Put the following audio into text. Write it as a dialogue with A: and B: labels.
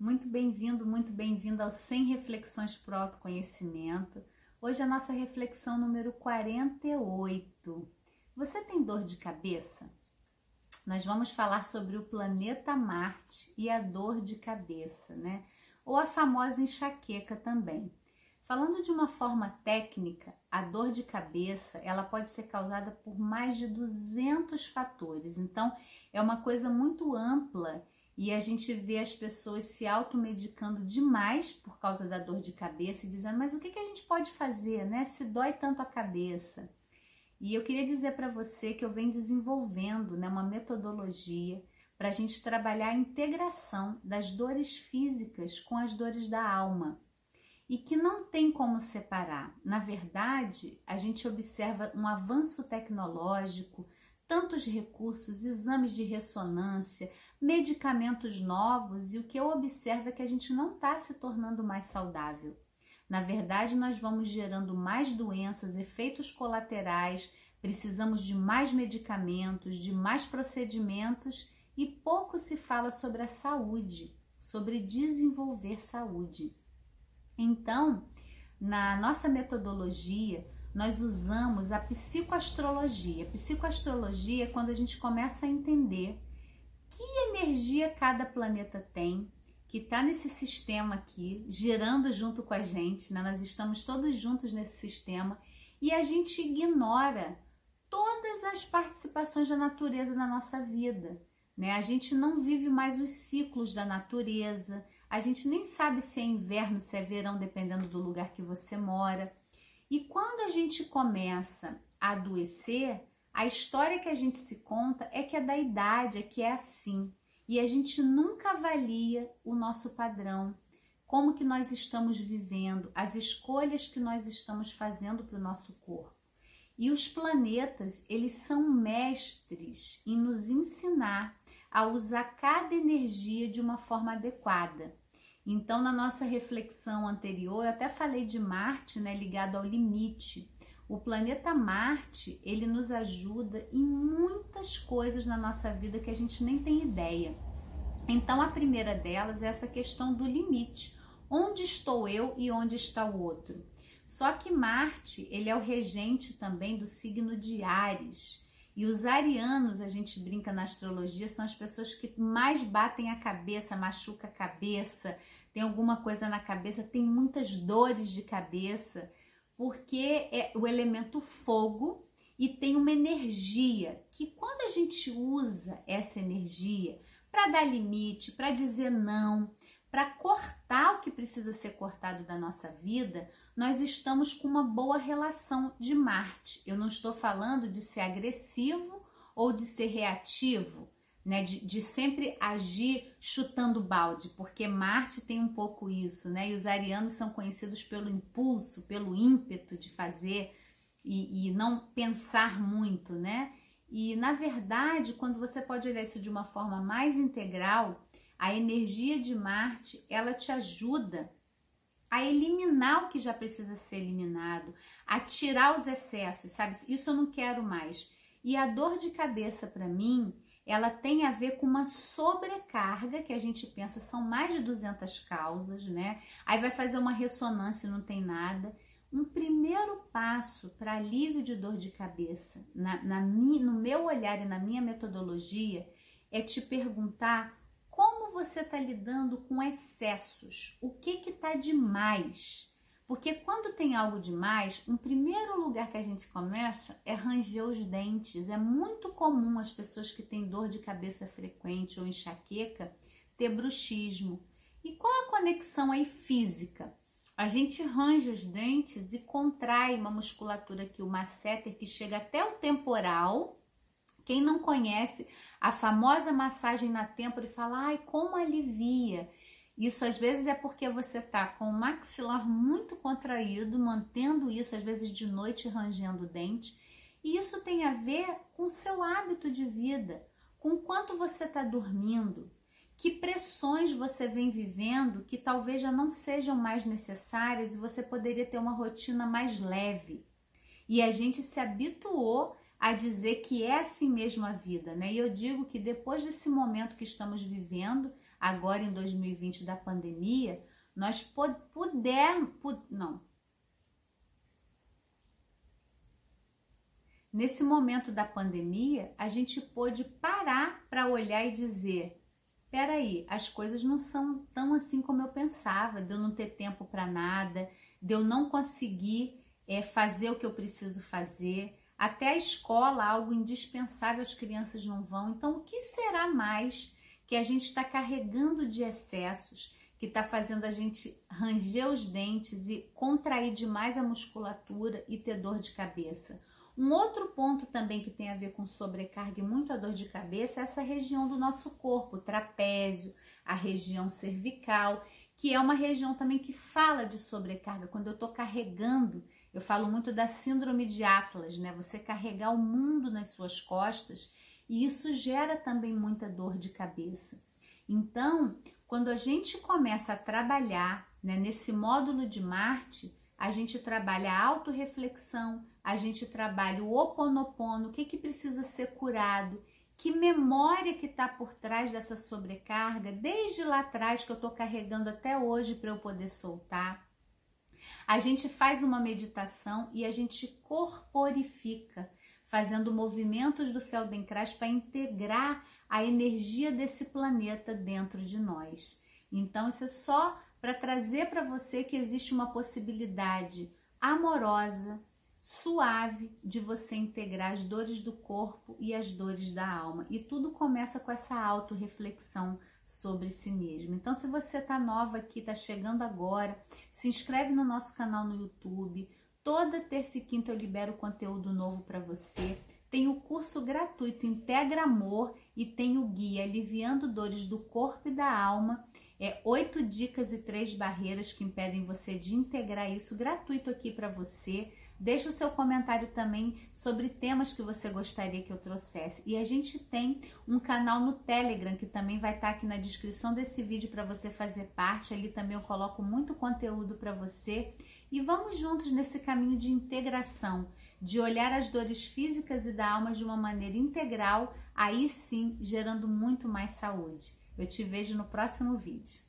A: Muito bem-vindo, muito bem-vindo ao 100 Reflexões para o Autoconhecimento. Hoje é a nossa reflexão número 48. Você tem dor de cabeça? Nós vamos falar sobre o planeta Marte e a dor de cabeça, né? Ou a famosa enxaqueca também. Falando de uma forma técnica, a dor de cabeça ela pode ser causada por mais de 200 fatores. Então, é uma coisa muito ampla e a gente vê as pessoas se automedicando demais por causa da dor de cabeça e dizendo, mas o que, que a gente pode fazer, né? Se dói tanto a cabeça. E eu queria dizer para você que eu venho desenvolvendo né, uma metodologia para a gente trabalhar a integração das dores físicas com as dores da alma e que não tem como separar. Na verdade, a gente observa um avanço tecnológico, tantos recursos, exames de ressonância, medicamentos novos, e o que eu observo é que a gente não está se tornando mais saudável. Na verdade, nós vamos gerando mais doenças, efeitos colaterais, precisamos de mais medicamentos, de mais procedimentos e pouco se fala sobre a saúde, sobre desenvolver saúde. Então, na nossa metodologia, nós usamos a psicoastrologia. Psicoastrologia é quando a gente começa a entender que energia cada planeta tem, que está nesse sistema aqui, girando junto com a gente, né? nós estamos todos juntos nesse sistema e a gente ignora todas as participações da natureza na nossa vida. Né? A gente não vive mais os ciclos da natureza, a gente nem sabe se é inverno, se é verão, dependendo do lugar que você mora. E quando a gente começa a adoecer, a história que a gente se conta é que é da idade, é que é assim. E a gente nunca avalia o nosso padrão, como que nós estamos vivendo, as escolhas que nós estamos fazendo para o nosso corpo. E os planetas, eles são mestres em nos ensinar a usar cada energia de uma forma adequada. Então, na nossa reflexão anterior, eu até falei de Marte, né, ligado ao limite. O planeta Marte, ele nos ajuda em muitas coisas na nossa vida que a gente nem tem ideia. Então, a primeira delas é essa questão do limite. Onde estou eu e onde está o outro? Só que Marte, ele é o regente também do signo de Ares. E os arianos, a gente brinca na astrologia, são as pessoas que mais batem a cabeça, machuca a cabeça, tem alguma coisa na cabeça, tem muitas dores de cabeça, porque é o elemento fogo e tem uma energia que quando a gente usa essa energia para dar limite, para dizer não, para cortar o que precisa ser cortado da nossa vida, nós estamos com uma boa relação de Marte. Eu não estou falando de ser agressivo ou de ser reativo, né? De, de sempre agir chutando balde, porque Marte tem um pouco isso, né? E os arianos são conhecidos pelo impulso, pelo ímpeto de fazer e, e não pensar muito, né? E na verdade, quando você pode olhar isso de uma forma mais integral, a energia de Marte, ela te ajuda a eliminar o que já precisa ser eliminado, a tirar os excessos, sabe? Isso eu não quero mais. E a dor de cabeça para mim, ela tem a ver com uma sobrecarga que a gente pensa são mais de 200 causas, né? Aí vai fazer uma ressonância e não tem nada. Um primeiro passo para alívio de dor de cabeça, na, na, no meu olhar e na minha metodologia, é te perguntar como você está lidando com excessos? O que está demais? Porque quando tem algo demais, um primeiro lugar que a gente começa é ranger os dentes. É muito comum as pessoas que têm dor de cabeça frequente ou enxaqueca ter bruxismo. E qual a conexão aí física? A gente range os dentes e contrai uma musculatura aqui, o masseter, que chega até o temporal. Quem não conhece, a famosa massagem na têmpora e fala, ai, como alivia. Isso às vezes é porque você tá com o maxilar muito contraído, mantendo isso, às vezes de noite rangendo o dente. E isso tem a ver com o seu hábito de vida, com quanto você está dormindo, que pressões você vem vivendo que talvez já não sejam mais necessárias e você poderia ter uma rotina mais leve. E a gente se habituou a dizer que é assim mesmo a vida, né? E eu digo que depois desse momento que estamos vivendo, agora em 2020 da pandemia, nós pudermos, não, Nesse momento da pandemia, a gente pôde parar para olhar e dizer: peraí, as coisas não são tão assim como eu pensava, de eu não ter tempo para nada, de eu não conseguir é, fazer o que eu preciso fazer. Até a escola, algo indispensável, as crianças não vão. Então, o que será mais que a gente está carregando de excessos, que está fazendo a gente ranger os dentes e contrair demais a musculatura e ter dor de cabeça? Um outro ponto também que tem a ver com sobrecarga e muito a dor de cabeça é essa região do nosso corpo, trapézio, a região cervical, que é uma região também que fala de sobrecarga. Quando eu estou carregando, eu falo muito da síndrome de Atlas, né? Você carregar o mundo nas suas costas e isso gera também muita dor de cabeça. Então, quando a gente começa a trabalhar né, nesse módulo de Marte, a gente trabalha a autorreflexão, a gente trabalha o oponopono, o que, que precisa ser curado, que memória que está por trás dessa sobrecarga, desde lá atrás que eu estou carregando até hoje para eu poder soltar. A gente faz uma meditação e a gente corporifica, fazendo movimentos do Feldenkrais para integrar a energia desse planeta dentro de nós. Então, isso é só para trazer para você que existe uma possibilidade amorosa, suave de você integrar as dores do corpo e as dores da alma. E tudo começa com essa autorreflexão sobre si mesmo. Então, se você está nova aqui, está chegando agora, se inscreve no nosso canal no YouTube. Toda terça e quinta eu libero conteúdo novo para você. Tem o curso gratuito Integra Amor e tem o guia Aliviando Dores do Corpo e da Alma é oito dicas e três barreiras que impedem você de integrar isso gratuito aqui para você. Deixe o seu comentário também sobre temas que você gostaria que eu trouxesse. E a gente tem um canal no Telegram que também vai estar tá aqui na descrição desse vídeo para você fazer parte. Ali também eu coloco muito conteúdo para você. E vamos juntos nesse caminho de integração, de olhar as dores físicas e da alma de uma maneira integral, aí sim gerando muito mais saúde. Eu te vejo no próximo vídeo.